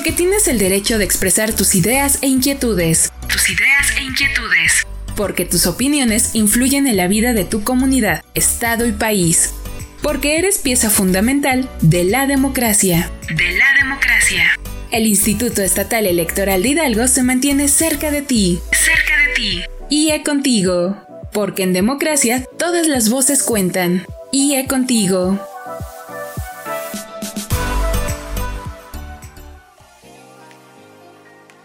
Porque tienes el derecho de expresar tus ideas e inquietudes. Tus ideas e inquietudes. Porque tus opiniones influyen en la vida de tu comunidad, estado y país. Porque eres pieza fundamental de la democracia. De la democracia. El Instituto Estatal Electoral de Hidalgo se mantiene cerca de ti. Cerca de ti. IE contigo. Porque en democracia todas las voces cuentan. IE contigo.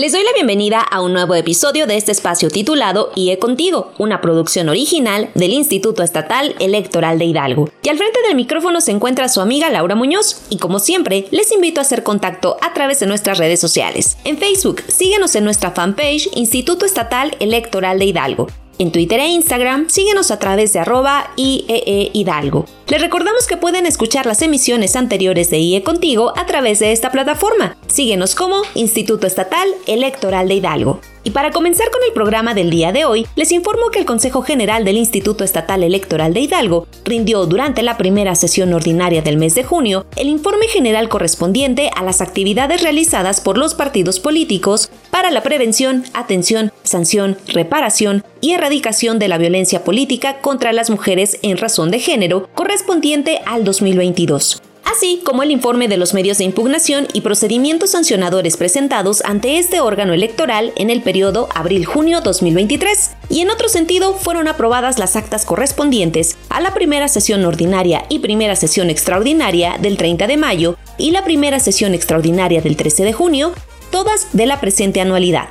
Les doy la bienvenida a un nuevo episodio de este espacio titulado IE Contigo, una producción original del Instituto Estatal Electoral de Hidalgo. Y al frente del micrófono se encuentra su amiga Laura Muñoz, y como siempre, les invito a hacer contacto a través de nuestras redes sociales. En Facebook, síguenos en nuestra fanpage Instituto Estatal Electoral de Hidalgo. En Twitter e Instagram, síguenos a través de arroba IEE Hidalgo. Les recordamos que pueden escuchar las emisiones anteriores de IE Contigo a través de esta plataforma. Síguenos como Instituto Estatal Electoral de Hidalgo. Y para comenzar con el programa del día de hoy, les informo que el Consejo General del Instituto Estatal Electoral de Hidalgo rindió durante la primera sesión ordinaria del mes de junio el informe general correspondiente a las actividades realizadas por los partidos políticos para la prevención, atención, sanción, reparación y erradicación de la violencia política contra las mujeres en razón de género correspondiente al 2022 así como el informe de los medios de impugnación y procedimientos sancionadores presentados ante este órgano electoral en el periodo abril-junio 2023. Y en otro sentido, fueron aprobadas las actas correspondientes a la primera sesión ordinaria y primera sesión extraordinaria del 30 de mayo y la primera sesión extraordinaria del 13 de junio, todas de la presente anualidad.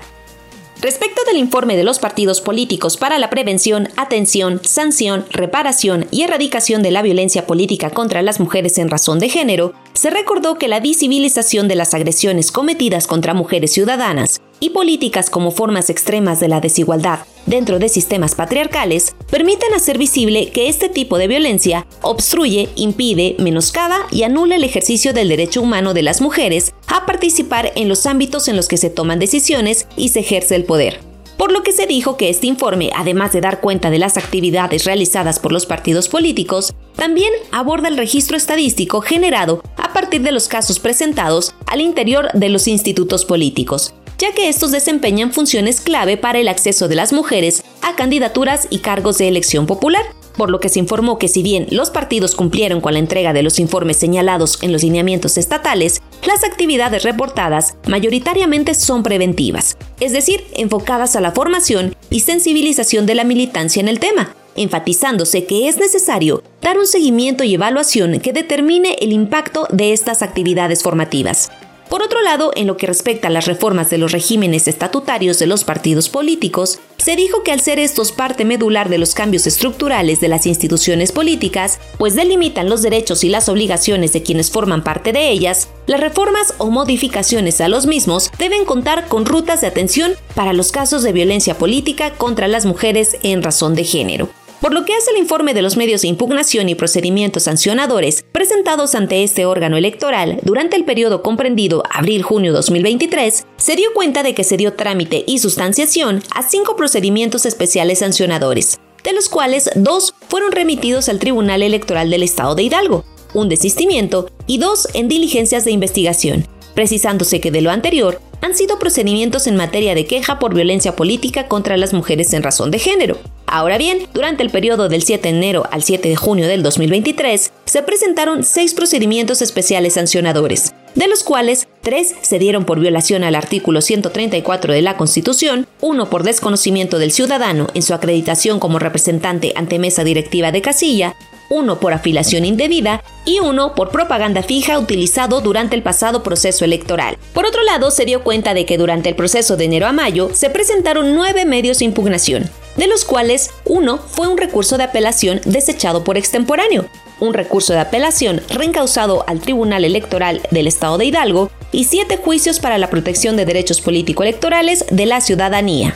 Respecto del informe de los partidos políticos para la prevención, atención, sanción, reparación y erradicación de la violencia política contra las mujeres en razón de género, se recordó que la visibilización de las agresiones cometidas contra mujeres ciudadanas y políticas como formas extremas de la desigualdad dentro de sistemas patriarcales permiten hacer visible que este tipo de violencia obstruye, impide, menoscaba y anula el ejercicio del derecho humano de las mujeres a participar en los ámbitos en los que se toman decisiones y se ejerce el poder. Por lo que se dijo que este informe, además de dar cuenta de las actividades realizadas por los partidos políticos, también aborda el registro estadístico generado a partir de los casos presentados al interior de los institutos políticos, ya que estos desempeñan funciones clave para el acceso de las mujeres a candidaturas y cargos de elección popular, por lo que se informó que si bien los partidos cumplieron con la entrega de los informes señalados en los lineamientos estatales, las actividades reportadas mayoritariamente son preventivas, es decir, enfocadas a la formación y sensibilización de la militancia en el tema, enfatizándose que es necesario dar un seguimiento y evaluación que determine el impacto de estas actividades formativas. Por otro lado, en lo que respecta a las reformas de los regímenes estatutarios de los partidos políticos, se dijo que al ser estos parte medular de los cambios estructurales de las instituciones políticas, pues delimitan los derechos y las obligaciones de quienes forman parte de ellas, las reformas o modificaciones a los mismos deben contar con rutas de atención para los casos de violencia política contra las mujeres en razón de género. Por lo que hace el informe de los medios de impugnación y procedimientos sancionadores presentados ante este órgano electoral durante el periodo comprendido abril-junio 2023, se dio cuenta de que se dio trámite y sustanciación a cinco procedimientos especiales sancionadores, de los cuales dos fueron remitidos al Tribunal Electoral del Estado de Hidalgo, un desistimiento y dos en diligencias de investigación, precisándose que de lo anterior han sido procedimientos en materia de queja por violencia política contra las mujeres en razón de género. Ahora bien, durante el periodo del 7 de enero al 7 de junio del 2023, se presentaron seis procedimientos especiales sancionadores, de los cuales tres se dieron por violación al artículo 134 de la Constitución, uno por desconocimiento del ciudadano en su acreditación como representante ante mesa directiva de casilla, uno por afiliación indebida y uno por propaganda fija utilizado durante el pasado proceso electoral. Por otro lado, se dio cuenta de que durante el proceso de enero a mayo se presentaron nueve medios de impugnación, de los cuales uno fue un recurso de apelación desechado por extemporáneo, un recurso de apelación reencausado al Tribunal Electoral del Estado de Hidalgo y siete juicios para la protección de derechos político-electorales de la ciudadanía.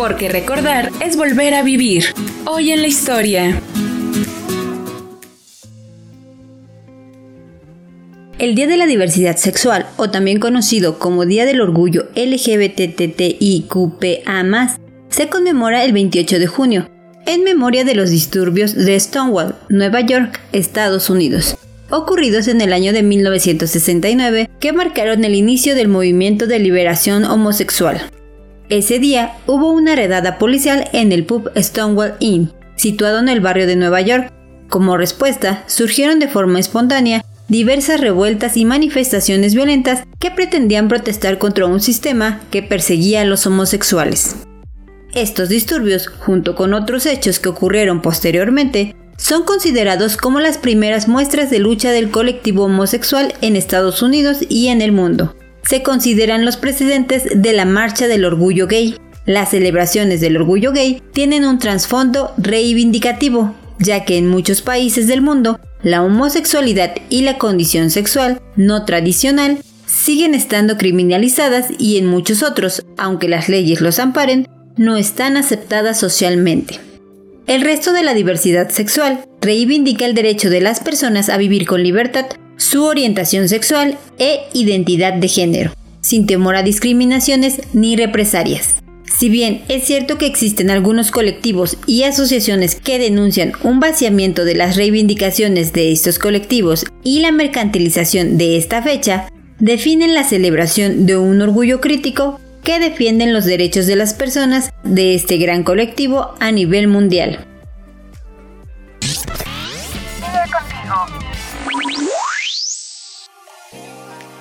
Porque recordar es volver a vivir. Hoy en la historia. El Día de la Diversidad Sexual, o también conocido como Día del Orgullo LGBTTIQPA+, se conmemora el 28 de junio, en memoria de los disturbios de Stonewall, Nueva York, Estados Unidos, ocurridos en el año de 1969 que marcaron el inicio del movimiento de liberación homosexual. Ese día hubo una redada policial en el pub Stonewall Inn, situado en el barrio de Nueva York. Como respuesta, surgieron de forma espontánea diversas revueltas y manifestaciones violentas que pretendían protestar contra un sistema que perseguía a los homosexuales. Estos disturbios, junto con otros hechos que ocurrieron posteriormente, son considerados como las primeras muestras de lucha del colectivo homosexual en Estados Unidos y en el mundo. Se consideran los precedentes de la Marcha del Orgullo Gay. Las celebraciones del Orgullo Gay tienen un trasfondo reivindicativo, ya que en muchos países del mundo la homosexualidad y la condición sexual no tradicional siguen estando criminalizadas y en muchos otros, aunque las leyes los amparen, no están aceptadas socialmente. El resto de la diversidad sexual reivindica el derecho de las personas a vivir con libertad su orientación sexual e identidad de género, sin temor a discriminaciones ni represalias. Si bien es cierto que existen algunos colectivos y asociaciones que denuncian un vaciamiento de las reivindicaciones de estos colectivos y la mercantilización de esta fecha, definen la celebración de un orgullo crítico que defienden los derechos de las personas de este gran colectivo a nivel mundial.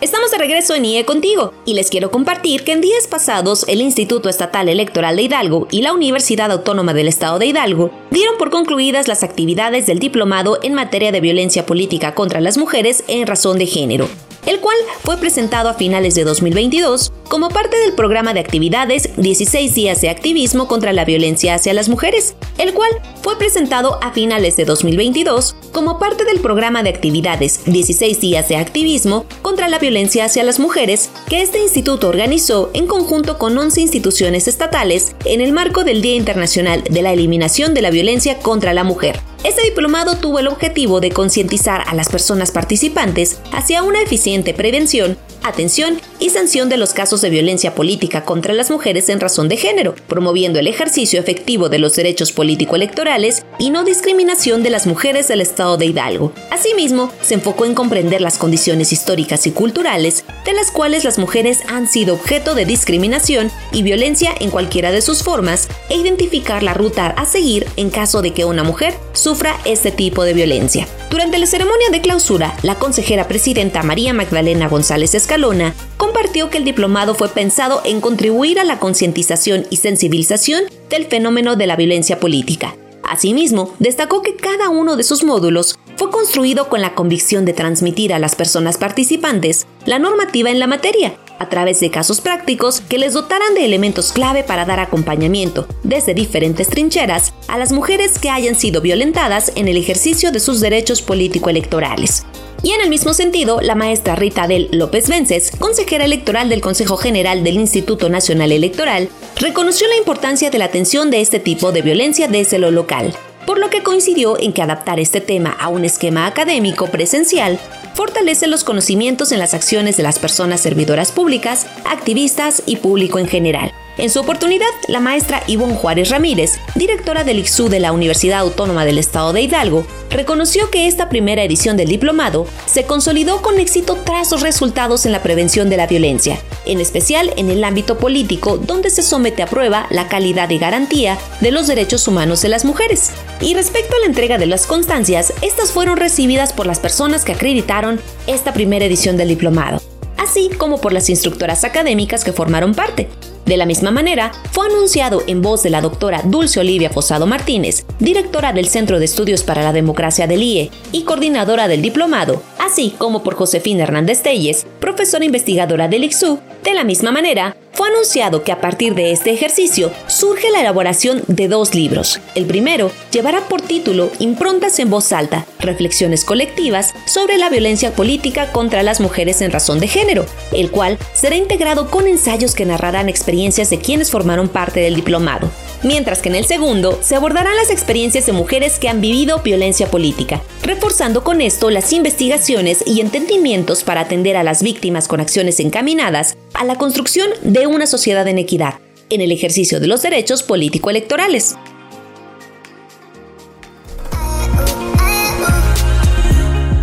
Estamos de regreso en IE Contigo y les quiero compartir que en días pasados el Instituto Estatal Electoral de Hidalgo y la Universidad Autónoma del Estado de Hidalgo dieron por concluidas las actividades del diplomado en materia de violencia política contra las mujeres en razón de género el cual fue presentado a finales de 2022 como parte del programa de actividades 16 días de activismo contra la violencia hacia las mujeres, el cual fue presentado a finales de 2022 como parte del programa de actividades 16 días de activismo contra la violencia hacia las mujeres que este instituto organizó en conjunto con 11 instituciones estatales en el marco del Día Internacional de la Eliminación de la Violencia contra la Mujer. Este diplomado tuvo el objetivo de concientizar a las personas participantes hacia una eficiente prevención, atención y sanción de los casos de violencia política contra las mujeres en razón de género, promoviendo el ejercicio efectivo de los derechos político-electorales y no discriminación de las mujeres del Estado de Hidalgo. Asimismo, se enfocó en comprender las condiciones históricas y culturales de las cuales las mujeres han sido objeto de discriminación y violencia en cualquiera de sus formas e identificar la ruta a seguir en caso de que una mujer sufra este tipo de violencia. Durante la ceremonia de clausura, la consejera presidenta María Magdalena González Escalona compartió que el diplomado fue pensado en contribuir a la concientización y sensibilización del fenómeno de la violencia política. Asimismo, destacó que cada uno de sus módulos fue construido con la convicción de transmitir a las personas participantes la normativa en la materia, a través de casos prácticos que les dotaran de elementos clave para dar acompañamiento, desde diferentes trincheras, a las mujeres que hayan sido violentadas en el ejercicio de sus derechos político-electorales. Y en el mismo sentido, la maestra Rita Del López Vences, consejera electoral del Consejo General del Instituto Nacional Electoral, reconoció la importancia de la atención de este tipo de violencia desde lo local, por lo que coincidió en que adaptar este tema a un esquema académico presencial fortalece los conocimientos en las acciones de las personas servidoras públicas, activistas y público en general. En su oportunidad, la maestra Ivonne Juárez Ramírez, directora del ICSU de la Universidad Autónoma del Estado de Hidalgo, reconoció que esta primera edición del diplomado se consolidó con éxito tras los resultados en la prevención de la violencia, en especial en el ámbito político donde se somete a prueba la calidad y garantía de los derechos humanos de las mujeres. Y respecto a la entrega de las constancias, estas fueron recibidas por las personas que acreditaron esta primera edición del diplomado, así como por las instructoras académicas que formaron parte, de la misma manera, fue anunciado en voz de la doctora Dulce Olivia Fosado Martínez, directora del Centro de Estudios para la Democracia del IE y coordinadora del diplomado, así como por Josefina Hernández Telles, profesora investigadora del ICSU. De la misma manera, fue anunciado que a partir de este ejercicio surge la elaboración de dos libros. El primero llevará por título Improntas en voz alta, reflexiones colectivas sobre la violencia política contra las mujeres en razón de género, el cual será integrado con ensayos que narrarán experiencias de quienes formaron parte del diplomado. Mientras que en el segundo se abordarán las experiencias de mujeres que han vivido violencia política, reforzando con esto las investigaciones y entendimientos para atender a las víctimas con acciones encaminadas a la construcción de una sociedad en equidad, en el ejercicio de los derechos político-electorales.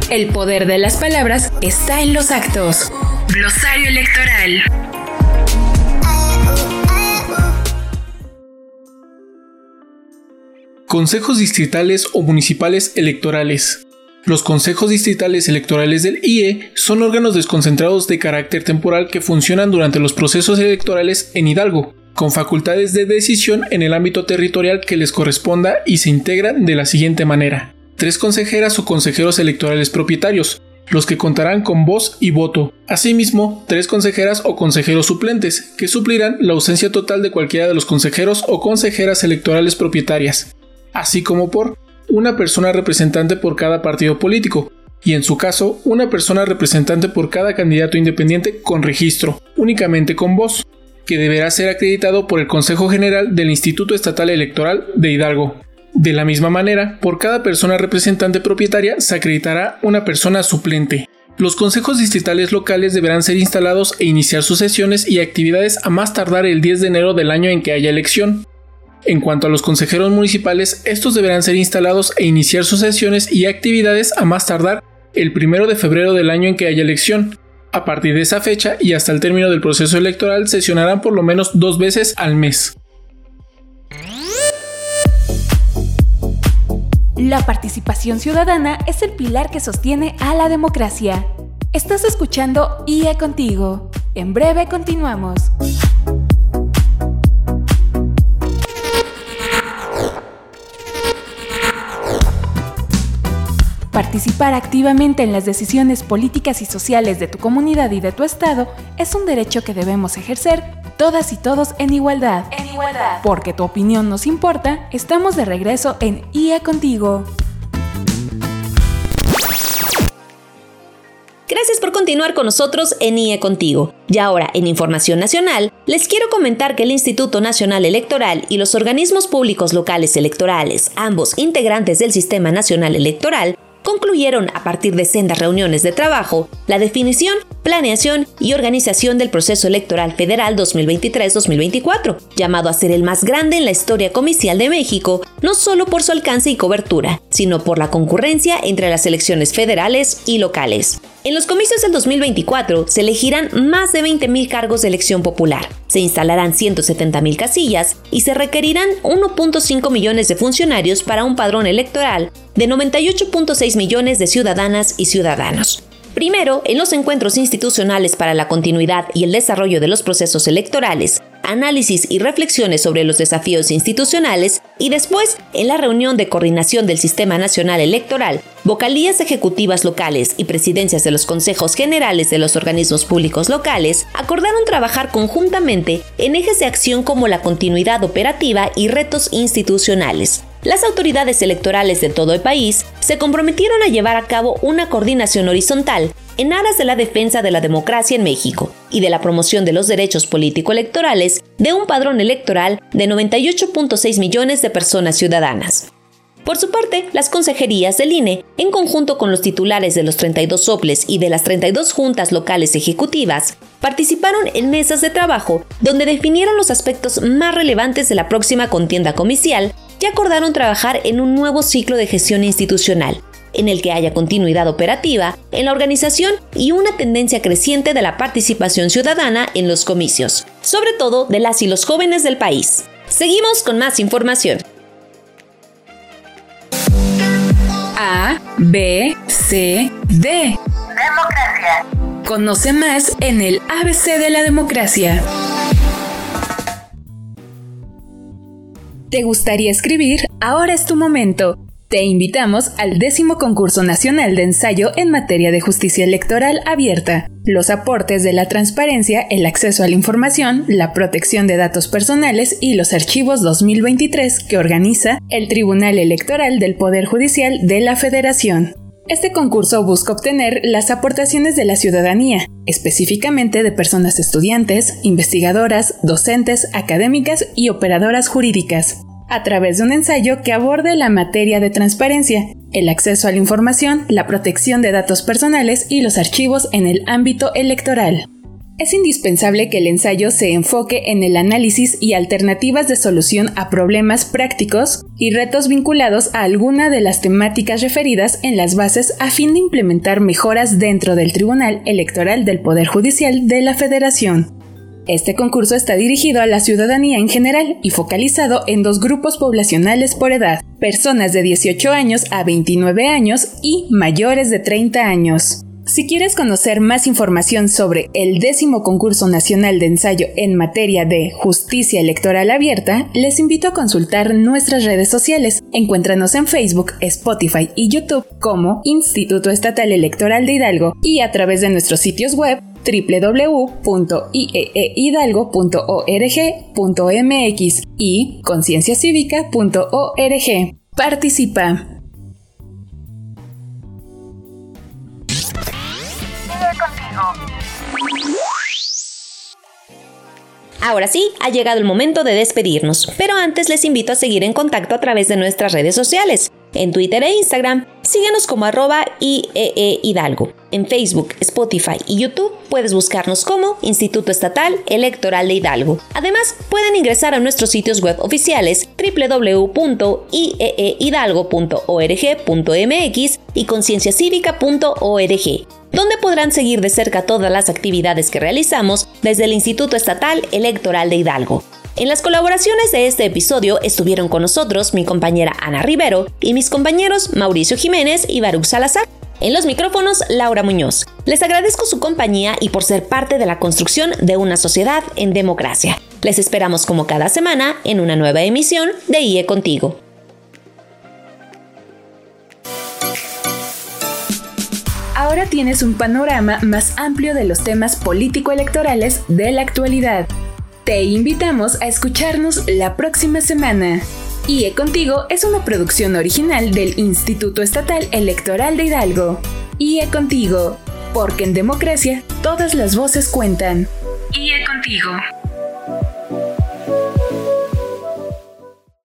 El poder de las palabras está en los actos. Glosario electoral. Consejos distritales o municipales electorales. Los consejos distritales electorales del IE son órganos desconcentrados de carácter temporal que funcionan durante los procesos electorales en Hidalgo, con facultades de decisión en el ámbito territorial que les corresponda y se integran de la siguiente manera. Tres consejeras o consejeros electorales propietarios, los que contarán con voz y voto. Asimismo, tres consejeras o consejeros suplentes, que suplirán la ausencia total de cualquiera de los consejeros o consejeras electorales propietarias así como por una persona representante por cada partido político, y en su caso, una persona representante por cada candidato independiente con registro, únicamente con voz, que deberá ser acreditado por el Consejo General del Instituto Estatal Electoral de Hidalgo. De la misma manera, por cada persona representante propietaria se acreditará una persona suplente. Los consejos distritales locales deberán ser instalados e iniciar sus sesiones y actividades a más tardar el 10 de enero del año en que haya elección. En cuanto a los consejeros municipales, estos deberán ser instalados e iniciar sus sesiones y actividades a más tardar el 1 de febrero del año en que haya elección. A partir de esa fecha y hasta el término del proceso electoral sesionarán por lo menos dos veces al mes. La participación ciudadana es el pilar que sostiene a la democracia. Estás escuchando IE Contigo. En breve continuamos. Participar activamente en las decisiones políticas y sociales de tu comunidad y de tu estado es un derecho que debemos ejercer todas y todos en igualdad. En igualdad. Porque tu opinión nos importa, estamos de regreso en IA Contigo. Gracias por continuar con nosotros en IE Contigo. Y ahora, en Información Nacional, les quiero comentar que el Instituto Nacional Electoral y los organismos públicos locales electorales, ambos integrantes del Sistema Nacional Electoral, concluyeron a partir de sendas reuniones de trabajo la definición, planeación y organización del proceso electoral federal 2023-2024, llamado a ser el más grande en la historia comicial de México, no solo por su alcance y cobertura, sino por la concurrencia entre las elecciones federales y locales. En los comicios del 2024 se elegirán más de 20.000 cargos de elección popular, se instalarán 170.000 casillas y se requerirán 1.5 millones de funcionarios para un padrón electoral de 98.6 millones de ciudadanas y ciudadanos. Primero, en los encuentros institucionales para la continuidad y el desarrollo de los procesos electorales, análisis y reflexiones sobre los desafíos institucionales y después, en la reunión de coordinación del Sistema Nacional Electoral, vocalías ejecutivas locales y presidencias de los consejos generales de los organismos públicos locales acordaron trabajar conjuntamente en ejes de acción como la continuidad operativa y retos institucionales las autoridades electorales de todo el país se comprometieron a llevar a cabo una coordinación horizontal en aras de la defensa de la democracia en México y de la promoción de los derechos político-electorales de un padrón electoral de 98.6 millones de personas ciudadanas. Por su parte, las consejerías del INE, en conjunto con los titulares de los 32 soples y de las 32 juntas locales ejecutivas, participaron en mesas de trabajo donde definieron los aspectos más relevantes de la próxima contienda comicial y acordaron trabajar en un nuevo ciclo de gestión institucional, en el que haya continuidad operativa en la organización y una tendencia creciente de la participación ciudadana en los comicios, sobre todo de las y los jóvenes del país. Seguimos con más información. A, B, C, D. Democracia. Conoce más en el ABC de la democracia. ¿Te gustaría escribir? Ahora es tu momento. Te invitamos al décimo concurso nacional de ensayo en materia de justicia electoral abierta. Los aportes de la transparencia, el acceso a la información, la protección de datos personales y los archivos 2023 que organiza el Tribunal Electoral del Poder Judicial de la Federación. Este concurso busca obtener las aportaciones de la ciudadanía, específicamente de personas estudiantes, investigadoras, docentes, académicas y operadoras jurídicas, a través de un ensayo que aborde la materia de transparencia, el acceso a la información, la protección de datos personales y los archivos en el ámbito electoral. Es indispensable que el ensayo se enfoque en el análisis y alternativas de solución a problemas prácticos y retos vinculados a alguna de las temáticas referidas en las bases a fin de implementar mejoras dentro del Tribunal Electoral del Poder Judicial de la Federación. Este concurso está dirigido a la ciudadanía en general y focalizado en dos grupos poblacionales por edad, personas de 18 años a 29 años y mayores de 30 años. Si quieres conocer más información sobre el décimo concurso nacional de ensayo en materia de justicia electoral abierta, les invito a consultar nuestras redes sociales. Encuéntranos en Facebook, Spotify y YouTube como Instituto Estatal Electoral de Hidalgo y a través de nuestros sitios web www.ieehidalgo.org.mx y concienciacívica.org. Participa. Ahora sí, ha llegado el momento de despedirnos, pero antes les invito a seguir en contacto a través de nuestras redes sociales. En Twitter e Instagram, síguenos como arroba IEE Hidalgo. En Facebook, Spotify y YouTube puedes buscarnos como Instituto Estatal Electoral de Hidalgo. Además, pueden ingresar a nuestros sitios web oficiales www.ieehidalgo.org.mx y concienciacívica.org donde podrán seguir de cerca todas las actividades que realizamos desde el Instituto Estatal Electoral de Hidalgo. En las colaboraciones de este episodio estuvieron con nosotros mi compañera Ana Rivero y mis compañeros Mauricio Jiménez y Baruch Salazar. En los micrófonos, Laura Muñoz. Les agradezco su compañía y por ser parte de la construcción de una sociedad en democracia. Les esperamos como cada semana en una nueva emisión de IE Contigo. Ahora tienes un panorama más amplio de los temas político-electorales de la actualidad. Te invitamos a escucharnos la próxima semana. IE Contigo es una producción original del Instituto Estatal Electoral de Hidalgo. IE Contigo, porque en democracia todas las voces cuentan. IE Contigo.